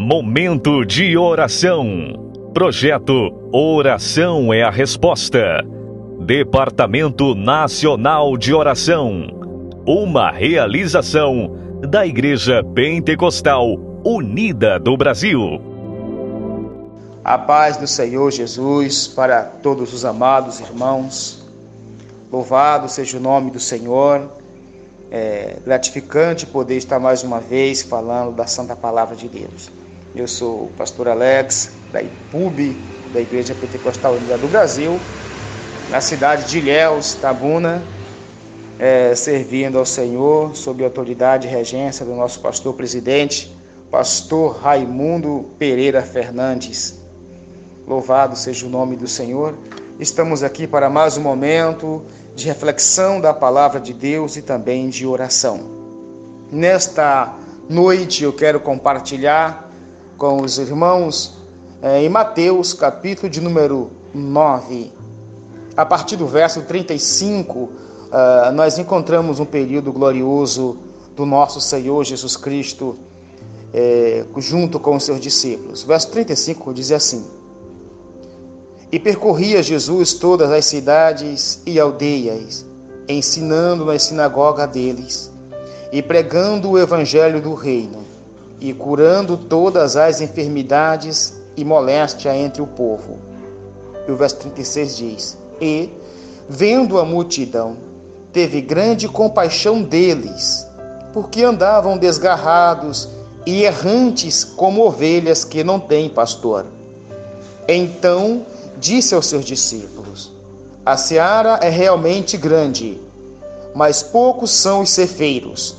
Momento de oração. Projeto Oração é a Resposta. Departamento Nacional de Oração. Uma realização da Igreja Pentecostal Unida do Brasil. A paz do Senhor Jesus para todos os amados irmãos. Louvado seja o nome do Senhor. É gratificante poder estar mais uma vez falando da Santa Palavra de Deus. Eu sou o pastor Alex, da IPUB, da Igreja Pentecostal Unida do Brasil, na cidade de Ilhéus, Tabuna, é, servindo ao Senhor sob a autoridade e regência do nosso pastor presidente, pastor Raimundo Pereira Fernandes. Louvado seja o nome do Senhor. Estamos aqui para mais um momento de reflexão da palavra de Deus e também de oração. Nesta noite eu quero compartilhar com os irmãos é, em Mateus, capítulo de número 9. A partir do verso 35, uh, eh, nós encontramos um período glorioso do nosso Senhor Jesus Cristo é, junto com os seus discípulos. Verso 35 diz assim: E percorria Jesus todas as cidades e aldeias, ensinando nas sinagogas deles e pregando o evangelho do reino e curando todas as enfermidades e moléstia entre o povo. E o verso 36 diz: E, vendo a multidão, teve grande compaixão deles, porque andavam desgarrados e errantes como ovelhas que não têm pastor. Então disse aos seus discípulos: A seara é realmente grande, mas poucos são os cefeiros.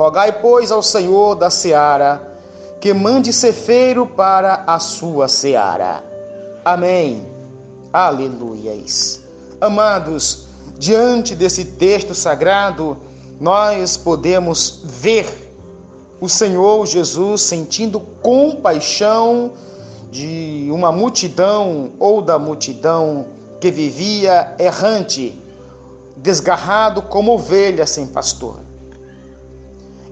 Rogai, pois, ao Senhor da seara que mande cefeiro para a sua seara. Amém. Aleluias. Amados, diante desse texto sagrado, nós podemos ver o Senhor Jesus sentindo compaixão de uma multidão ou da multidão que vivia errante, desgarrado como ovelha sem pastor.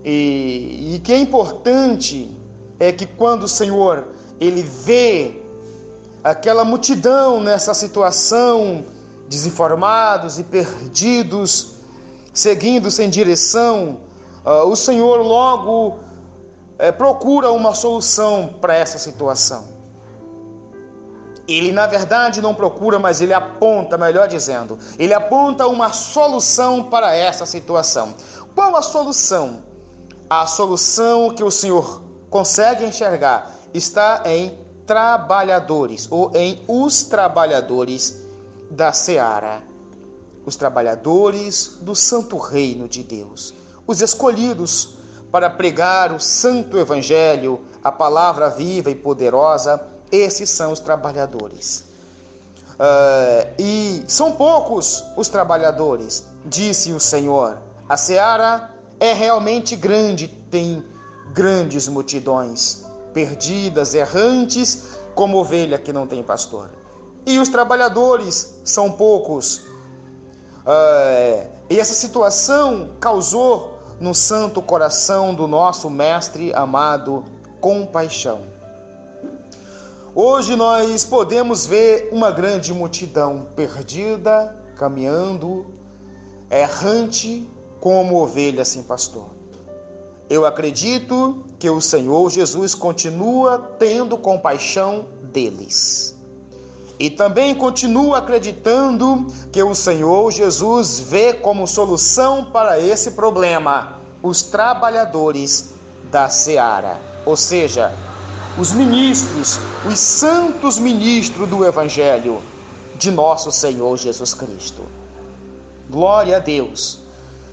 E, e que é importante é que quando o Senhor ele vê aquela multidão nessa situação, desinformados e perdidos, seguindo sem direção, uh, o Senhor logo uh, procura uma solução para essa situação. Ele, na verdade, não procura, mas ele aponta, melhor dizendo, ele aponta uma solução para essa situação. Qual a solução? A solução que o Senhor consegue enxergar está em trabalhadores ou em os trabalhadores da seara, os trabalhadores do santo reino de Deus, os escolhidos para pregar o santo evangelho, a palavra viva e poderosa, esses são os trabalhadores. Uh, e são poucos os trabalhadores, disse o Senhor. A seara é realmente grande, tem grandes multidões, perdidas, errantes, como ovelha que não tem pastor. E os trabalhadores são poucos. É, e essa situação causou no santo coração do nosso Mestre amado compaixão. Hoje nós podemos ver uma grande multidão perdida, caminhando, errante, como ovelha sem pastor. Eu acredito que o Senhor Jesus continua tendo compaixão deles. E também continuo acreditando que o Senhor Jesus vê como solução para esse problema os trabalhadores da seara, ou seja, os ministros, os santos ministros do Evangelho de nosso Senhor Jesus Cristo. Glória a Deus.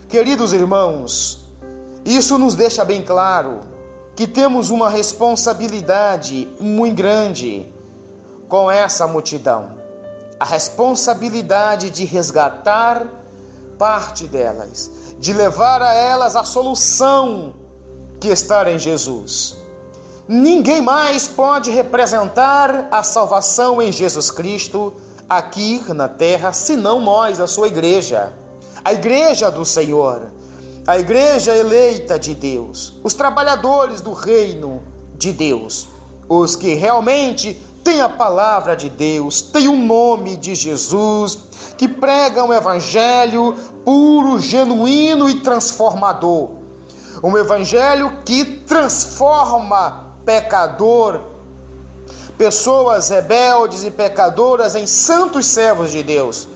Queridos irmãos, isso nos deixa bem claro que temos uma responsabilidade muito grande com essa multidão. A responsabilidade de resgatar parte delas, de levar a elas a solução que está em Jesus. Ninguém mais pode representar a salvação em Jesus Cristo aqui na terra, senão nós, a sua igreja a igreja do Senhor, a igreja eleita de Deus, os trabalhadores do reino de Deus. Os que realmente têm a palavra de Deus, têm o nome de Jesus, que pregam o evangelho puro, genuíno e transformador. Um evangelho que transforma pecador, pessoas rebeldes e pecadoras em santos servos de Deus.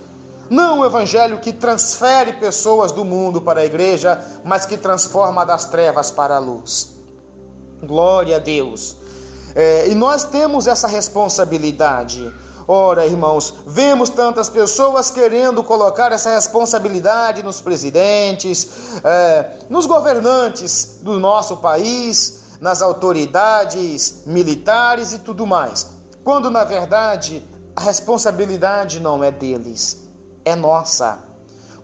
Não um evangelho que transfere pessoas do mundo para a igreja, mas que transforma das trevas para a luz. Glória a Deus. É, e nós temos essa responsabilidade. Ora, irmãos, vemos tantas pessoas querendo colocar essa responsabilidade nos presidentes, é, nos governantes do nosso país, nas autoridades militares e tudo mais, quando na verdade a responsabilidade não é deles, é nossa.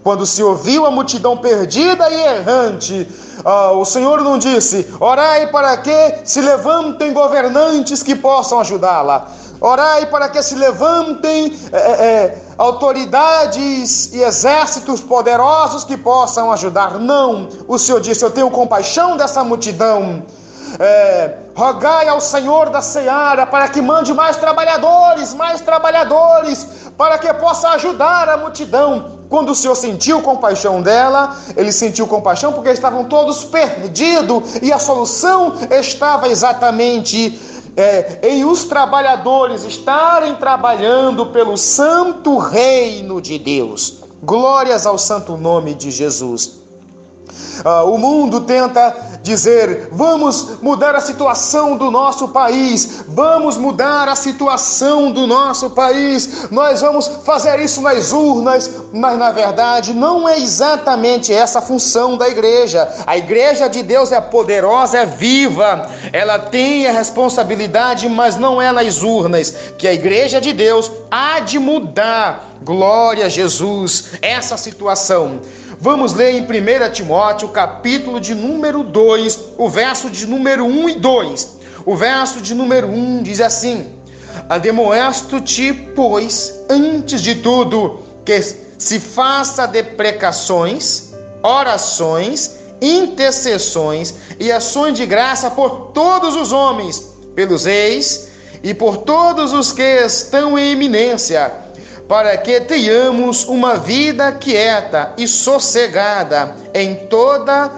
Quando se ouviu a multidão perdida e errante, ah, o Senhor não disse: orai para que se levantem governantes que possam ajudá-la. Orai para que se levantem é, é, autoridades e exércitos poderosos que possam ajudar. Não, o Senhor disse: Eu tenho compaixão dessa multidão. É, rogai ao Senhor da seara para que mande mais trabalhadores, mais trabalhadores, para que possa ajudar a multidão. Quando o Senhor sentiu compaixão dela, ele sentiu compaixão porque estavam todos perdidos e a solução estava exatamente é, em os trabalhadores estarem trabalhando pelo santo reino de Deus. Glórias ao santo nome de Jesus. Ah, o mundo tenta dizer: vamos mudar a situação do nosso país, vamos mudar a situação do nosso país, nós vamos fazer isso nas urnas, mas na verdade não é exatamente essa a função da igreja. A igreja de Deus é poderosa, é viva, ela tem a responsabilidade, mas não é nas urnas, que a igreja de Deus há de mudar. Glória a Jesus, essa situação. Vamos ler em 1 Timóteo, capítulo de número 2, o verso de número 1 e 2. O verso de número 1 diz assim: Ademoesto-te, pois, antes de tudo, que se faça deprecações, orações, intercessões e ações de graça por todos os homens, pelos reis e por todos os que estão em eminência para que tenhamos uma vida quieta e sossegada em toda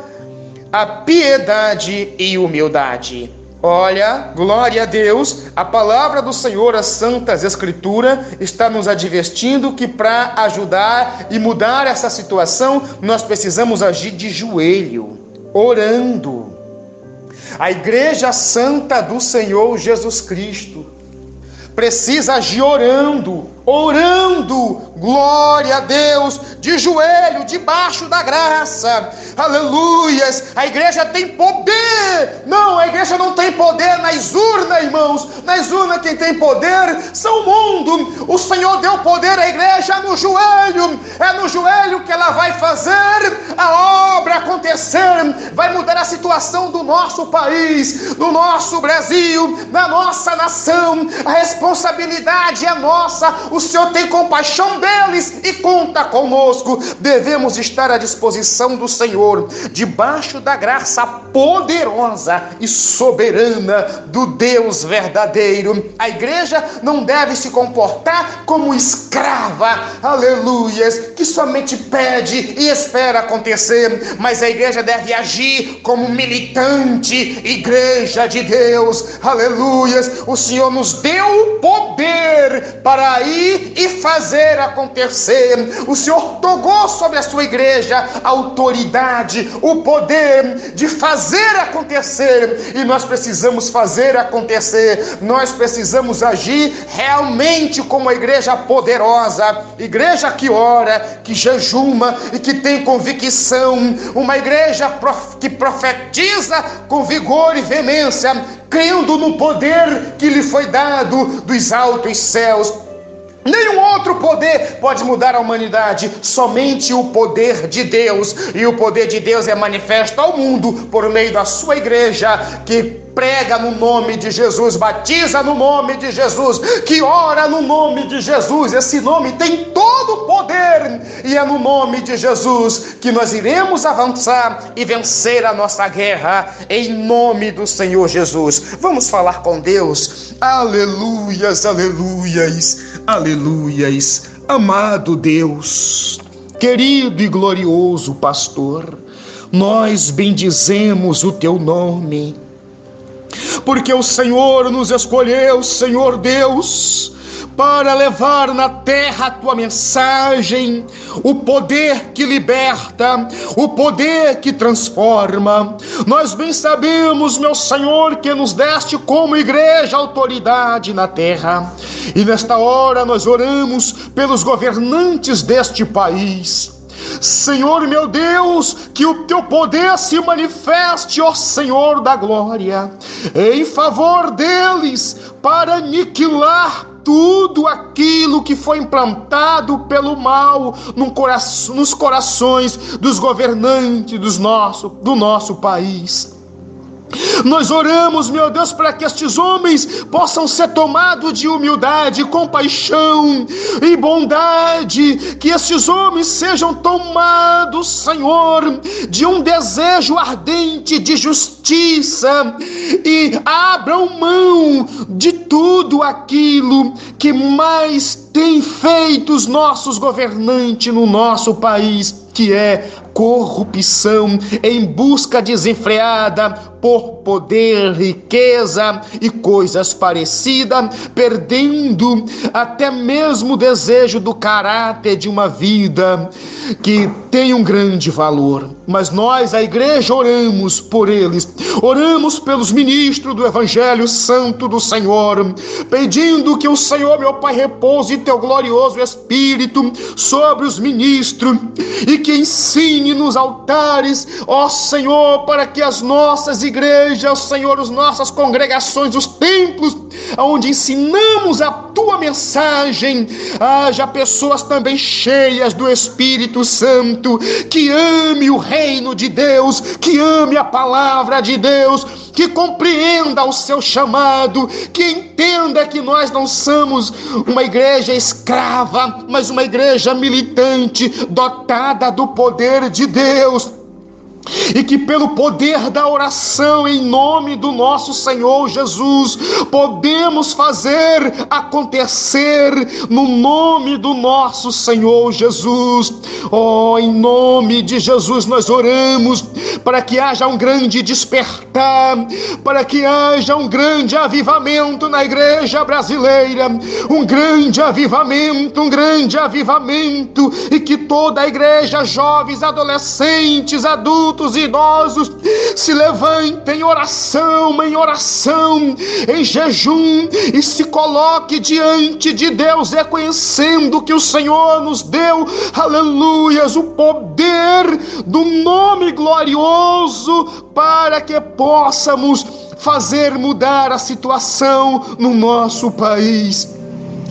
a piedade e humildade. Olha, glória a Deus, a palavra do Senhor, as Santas Escrituras, está nos advertindo que para ajudar e mudar essa situação, nós precisamos agir de joelho, orando. A Igreja Santa do Senhor Jesus Cristo precisa agir orando, orando, glória a Deus, de joelho, debaixo da graça, aleluias. A igreja tem poder, não, a igreja não tem poder nas urnas, irmãos, nas urnas quem tem poder são o mundo. O Senhor deu poder à igreja no joelho, é no joelho que ela vai fazer a obra acontecer, vai mudar a situação do nosso país, do nosso Brasil, da nossa nação. A responsabilidade é nossa. O o Senhor tem compaixão deles e conta conosco. Devemos estar à disposição do Senhor, debaixo da graça poderosa e soberana do Deus verdadeiro. A igreja não deve se comportar como escrava, aleluias, que somente pede e espera acontecer, mas a igreja deve agir como militante, igreja de Deus, aleluias. O Senhor nos deu o poder para ir e fazer acontecer. O Senhor togou sobre a sua igreja a autoridade, o poder de fazer acontecer. E nós precisamos fazer acontecer. Nós precisamos agir realmente como a igreja poderosa, igreja que ora, que jejuma e que tem convicção, uma igreja que profetiza com vigor e veemência, crendo no poder que lhe foi dado dos altos céus Nenhum outro poder pode mudar a humanidade, somente o poder de Deus. E o poder de Deus é manifesto ao mundo por meio da sua igreja, que prega no nome de Jesus, batiza no nome de Jesus, que ora no nome de Jesus. Esse nome tem todo o poder e é no nome de Jesus que nós iremos avançar e vencer a nossa guerra em nome do Senhor Jesus. Vamos falar com Deus. Aleluias, aleluias, aleluias. Amado Deus, querido e glorioso pastor, nós bendizemos o teu nome, porque o Senhor nos escolheu, Senhor Deus, para levar na terra a tua mensagem, o poder que liberta, o poder que transforma. Nós bem sabemos, meu Senhor, que nos deste como igreja autoridade na terra. E nesta hora nós oramos pelos governantes deste país. Senhor meu Deus, que o teu poder se manifeste, ó Senhor da glória, em favor deles, para aniquilar tudo aquilo que foi implantado pelo mal nos corações dos governantes nosso, do nosso país. Nós oramos, meu Deus, para que estes homens possam ser tomados de humildade, compaixão e bondade, que estes homens sejam tomados, Senhor, de um desejo ardente de justiça e abram mão de tudo aquilo que mais tem feito os nossos governantes no nosso país, que é corrupção em busca desenfreada por poder, riqueza e coisas parecidas, perdendo até mesmo o desejo do caráter de uma vida que tem um grande valor. Mas nós, a igreja, oramos por eles, oramos pelos ministros do Evangelho Santo do Senhor, pedindo que o Senhor, meu Pai, repouse teu glorioso Espírito sobre os ministros e que ensine nos altares, ó Senhor, para que as nossas igrejas, Senhor, as nossas congregações, os templos, onde ensinamos a tua mensagem, haja pessoas também cheias do Espírito Santo, que ame o reino de Deus, que ame a palavra de Deus, que compreenda o seu chamado, que entenda que nós não somos uma igreja escrava, mas uma igreja militante, dotada do poder de Deus e que pelo poder da oração em nome do nosso Senhor Jesus podemos fazer acontecer no nome do nosso Senhor Jesus. Oh, em nome de Jesus nós oramos para que haja um grande despertar, para que haja um grande avivamento na igreja brasileira, um grande avivamento, um grande avivamento e que toda a igreja, jovens, adolescentes, adultos adultos e idosos se levantem em oração, em oração, em jejum e se coloque diante de Deus, reconhecendo que o Senhor nos deu, aleluias, o poder do nome glorioso para que possamos fazer mudar a situação no nosso país.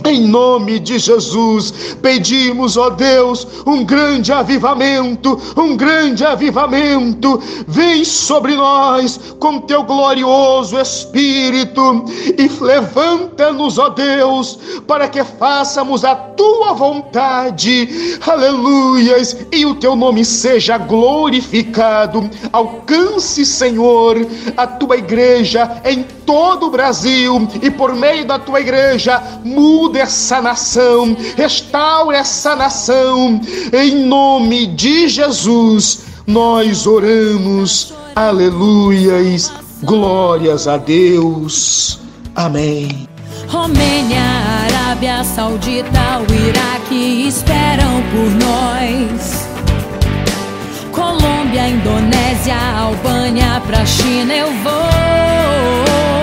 Em nome de Jesus, pedimos, ó Deus, um grande avivamento, um grande avivamento. Vem sobre nós com teu glorioso Espírito e levanta-nos, ó Deus, para que façamos a tua vontade. Aleluias! E o teu nome seja glorificado. Alcance, Senhor, a tua igreja em todo o Brasil e por meio da tua igreja, muda essa nação, restaura essa nação, em nome de Jesus. Nós oramos, aleluias, glórias a Deus. Amém. Romênia, Arábia Saudita, o Iraque esperam por nós. Colômbia, Indonésia, Albânia, pra China eu vou.